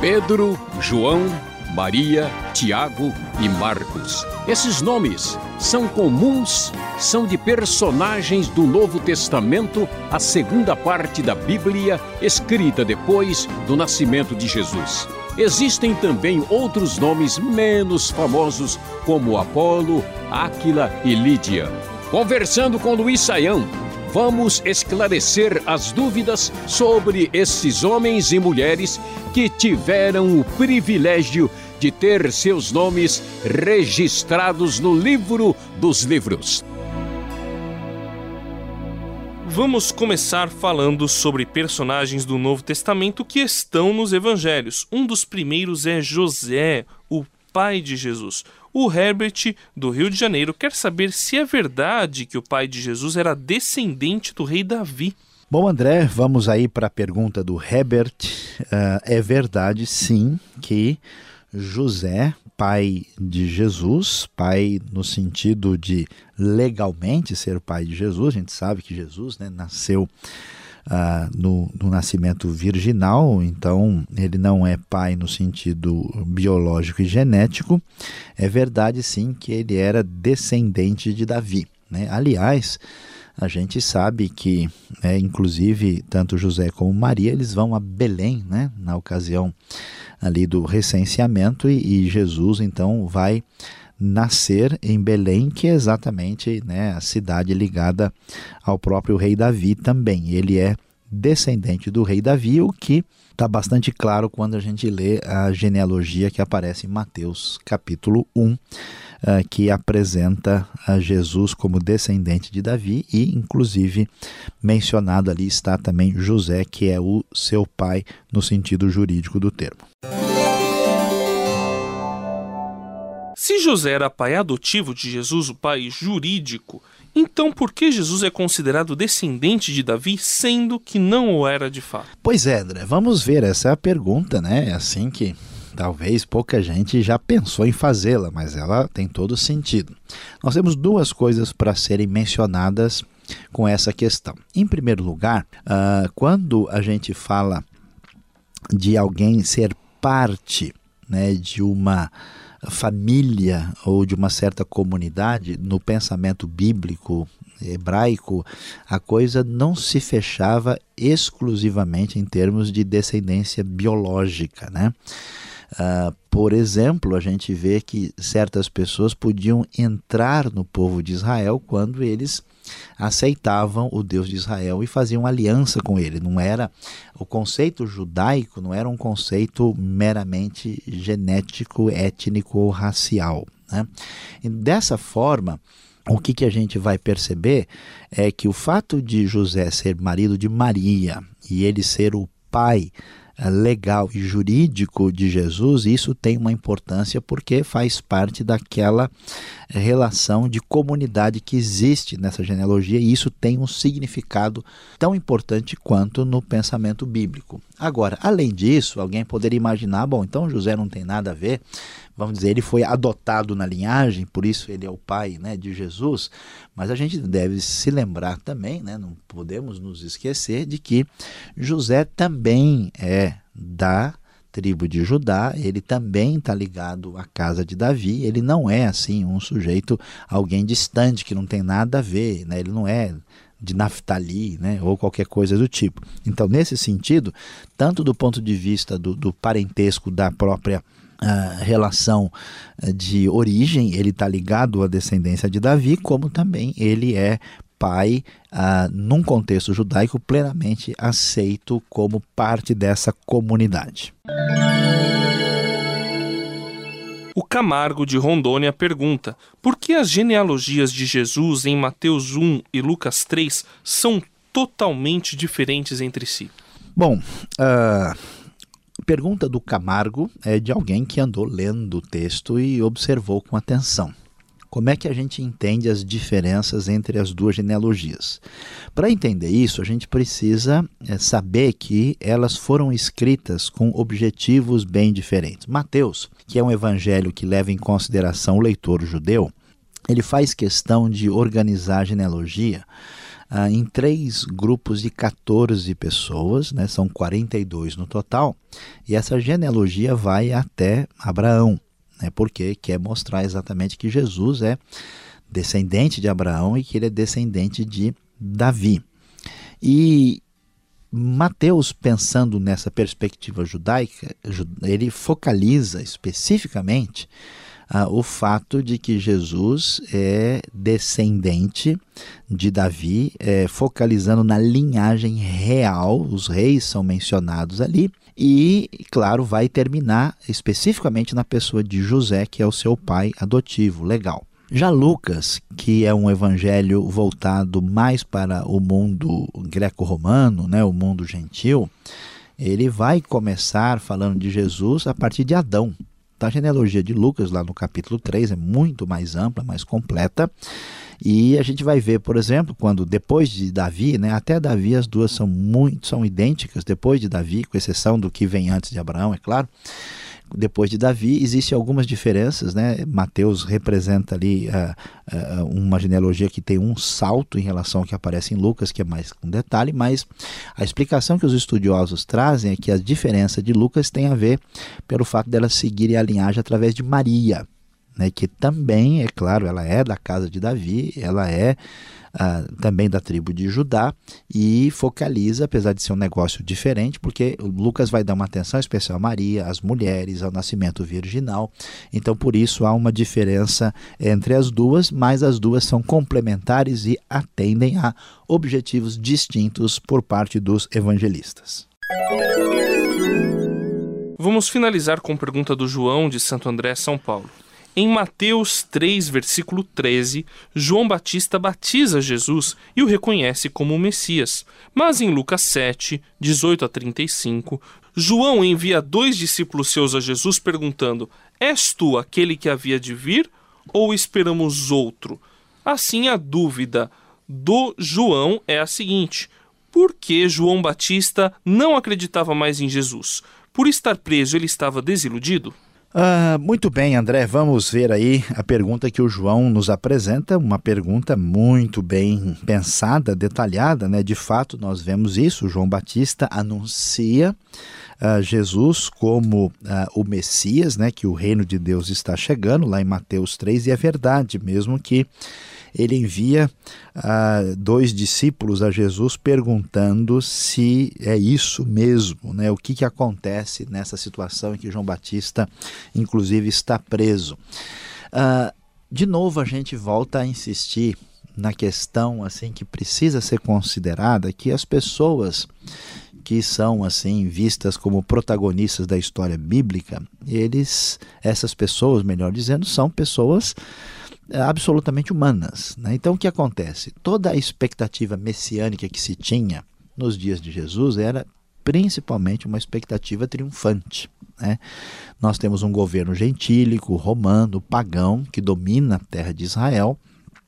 Pedro, João, Maria, Tiago e Marcos. Esses nomes são comuns, são de personagens do Novo Testamento, a segunda parte da Bíblia, escrita depois do nascimento de Jesus. Existem também outros nomes menos famosos, como Apolo, Áquila e Lídia. Conversando com Luiz Saião, vamos esclarecer as dúvidas sobre esses homens e mulheres que tiveram o privilégio de ter seus nomes registrados no livro dos livros. Vamos começar falando sobre personagens do Novo Testamento que estão nos evangelhos. Um dos primeiros é José, o pai de Jesus. O Herbert, do Rio de Janeiro, quer saber se é verdade que o pai de Jesus era descendente do rei Davi. Bom, André, vamos aí para a pergunta do Herbert. Uh, é verdade, sim, que José, pai de Jesus, pai no sentido de legalmente ser pai de Jesus, a gente sabe que Jesus né, nasceu Uh, no, no, nascimento virginal, então ele não é pai no sentido biológico e genético. É verdade sim que ele era descendente de Davi. Né? Aliás, a gente sabe que, né, inclusive, tanto José como Maria, eles vão a Belém, né, na ocasião ali do recenseamento, e, e Jesus então vai nascer em Belém, que é exatamente né, a cidade ligada ao próprio rei Davi também. Ele é descendente do rei Davi, o que está bastante claro quando a gente lê a genealogia que aparece em Mateus capítulo 1 uh, que apresenta a Jesus como descendente de Davi e, inclusive, mencionado ali está também José, que é o seu pai no sentido jurídico do termo. José era pai adotivo de Jesus, o pai jurídico, então por que Jesus é considerado descendente de Davi, sendo que não o era de fato? Pois é, André, vamos ver, essa é a pergunta, né? É assim que Talvez pouca gente já pensou em fazê-la, mas ela tem todo sentido. Nós temos duas coisas para serem mencionadas com essa questão. Em primeiro lugar, uh, quando a gente fala de alguém ser parte né, de uma família ou de uma certa comunidade, no pensamento bíblico hebraico, a coisa não se fechava exclusivamente em termos de descendência biológica, né? Uh, por exemplo, a gente vê que certas pessoas podiam entrar no povo de Israel quando eles aceitavam o Deus de Israel e faziam aliança com ele. Não era o conceito judaico, não era um conceito meramente genético, étnico ou racial. Né? E dessa forma, o que, que a gente vai perceber é que o fato de José ser marido de Maria e ele ser o pai legal e jurídico de Jesus, isso tem uma importância porque faz parte daquela relação de comunidade que existe nessa genealogia e isso tem um significado tão importante quanto no pensamento bíblico. Agora, além disso, alguém poderia imaginar, bom, então José não tem nada a ver, vamos dizer, ele foi adotado na linhagem, por isso ele é o pai né, de Jesus, mas a gente deve se lembrar também, né, não podemos nos esquecer de que José também é da tribo de Judá, ele também está ligado à casa de Davi, ele não é assim um sujeito, alguém distante, que não tem nada a ver, né? ele não é de Naftali, né, ou qualquer coisa do tipo. Então, nesse sentido, tanto do ponto de vista do, do parentesco da própria Uh, relação uh, de origem, ele está ligado à descendência de Davi, como também ele é pai, uh, num contexto judaico, plenamente aceito como parte dessa comunidade. O Camargo de Rondônia pergunta: por que as genealogias de Jesus em Mateus 1 e Lucas 3 são totalmente diferentes entre si? Bom, uh, pergunta do Camargo é de alguém que andou lendo o texto e observou com atenção. Como é que a gente entende as diferenças entre as duas genealogias? Para entender isso, a gente precisa é, saber que elas foram escritas com objetivos bem diferentes. Mateus, que é um evangelho que leva em consideração o leitor judeu, ele faz questão de organizar a genealogia ah, em três grupos de 14 pessoas, né? são 42 no total, e essa genealogia vai até Abraão, né? porque quer mostrar exatamente que Jesus é descendente de Abraão e que ele é descendente de Davi. E Mateus, pensando nessa perspectiva judaica, ele focaliza especificamente ah, o fato de que Jesus é descendente de Davi, é, focalizando na linhagem real, os reis são mencionados ali, e, claro, vai terminar especificamente na pessoa de José, que é o seu pai adotivo. Legal. Já Lucas, que é um evangelho voltado mais para o mundo greco-romano, né, o mundo gentil, ele vai começar falando de Jesus a partir de Adão. A genealogia de Lucas, lá no capítulo 3, é muito mais ampla, mais completa. E a gente vai ver, por exemplo, quando depois de Davi, né, até Davi as duas são muito são idênticas, depois de Davi, com exceção do que vem antes de Abraão, é claro depois de Davi, existem algumas diferenças, né? Mateus representa ali uh, uh, uma genealogia que tem um salto em relação ao que aparece em Lucas, que é mais com detalhe, mas a explicação que os estudiosos trazem é que a diferença de Lucas tem a ver pelo fato dela seguir a linhagem através de Maria, né? Que também, é claro, ela é da casa de Davi, ela é uh, também da tribo de Judá e focaliza, apesar de ser um negócio diferente, porque Lucas vai dar uma atenção especial a Maria, às mulheres, ao nascimento virginal. Então, por isso há uma diferença entre as duas, mas as duas são complementares e atendem a objetivos distintos por parte dos evangelistas. Vamos finalizar com pergunta do João de Santo André, São Paulo. Em Mateus 3, versículo 13, João Batista batiza Jesus e o reconhece como o Messias. Mas em Lucas 7, 18 a 35, João envia dois discípulos seus a Jesus perguntando: És tu aquele que havia de vir ou esperamos outro? Assim, a dúvida do João é a seguinte: por que João Batista não acreditava mais em Jesus? Por estar preso, ele estava desiludido? Uh, muito bem, André, vamos ver aí a pergunta que o João nos apresenta, uma pergunta muito bem pensada, detalhada, né? De fato, nós vemos isso. O João Batista anuncia uh, Jesus como uh, o Messias, né? Que o reino de Deus está chegando, lá em Mateus 3, e é verdade, mesmo que ele envia uh, dois discípulos a Jesus perguntando se é isso mesmo, né? o que, que acontece nessa situação em que João Batista, inclusive, está preso. Uh, de novo, a gente volta a insistir na questão assim que precisa ser considerada que as pessoas que são assim vistas como protagonistas da história bíblica, eles, essas pessoas, melhor dizendo, são pessoas absolutamente humanas. Né? Então, o que acontece? Toda a expectativa messiânica que se tinha nos dias de Jesus era principalmente uma expectativa triunfante. Né? Nós temos um governo gentílico, romano, pagão, que domina a terra de Israel.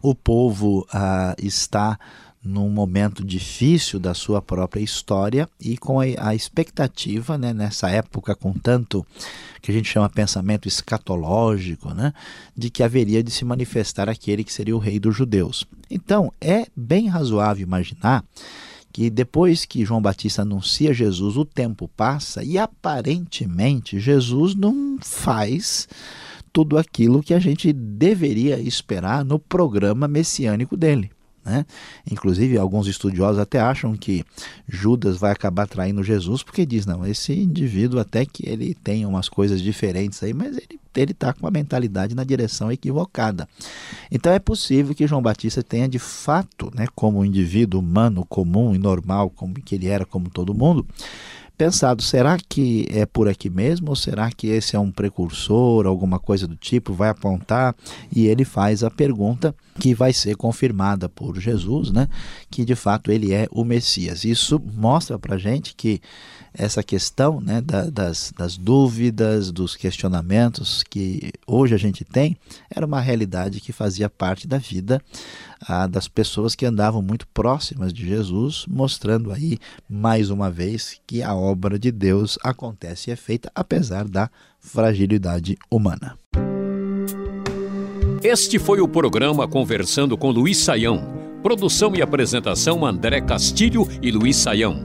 O povo ah, está num momento difícil da sua própria história e com a, a expectativa, né, nessa época com tanto que a gente chama pensamento escatológico, né, de que haveria de se manifestar aquele que seria o rei dos judeus. Então, é bem razoável imaginar que depois que João Batista anuncia Jesus, o tempo passa e aparentemente Jesus não faz tudo aquilo que a gente deveria esperar no programa messiânico dele. Né? Inclusive, alguns estudiosos até acham que Judas vai acabar traindo Jesus, porque diz: não, esse indivíduo, até que ele tem umas coisas diferentes aí, mas ele ele está com a mentalidade na direção equivocada. Então é possível que João Batista tenha de fato, né, como um indivíduo humano comum e normal, como que ele era como todo mundo, pensado, será que é por aqui mesmo? Ou será que esse é um precursor, alguma coisa do tipo, vai apontar? E ele faz a pergunta que vai ser confirmada por Jesus, né, que de fato ele é o Messias. Isso mostra para gente que essa questão né, da, das, das dúvidas, dos questionamentos que hoje a gente tem, era uma realidade que fazia parte da vida ah, das pessoas que andavam muito próximas de Jesus, mostrando aí mais uma vez que a obra de Deus acontece e é feita apesar da fragilidade humana. Este foi o programa Conversando com Luiz Saião. Produção e apresentação André Castilho e Luiz Saião.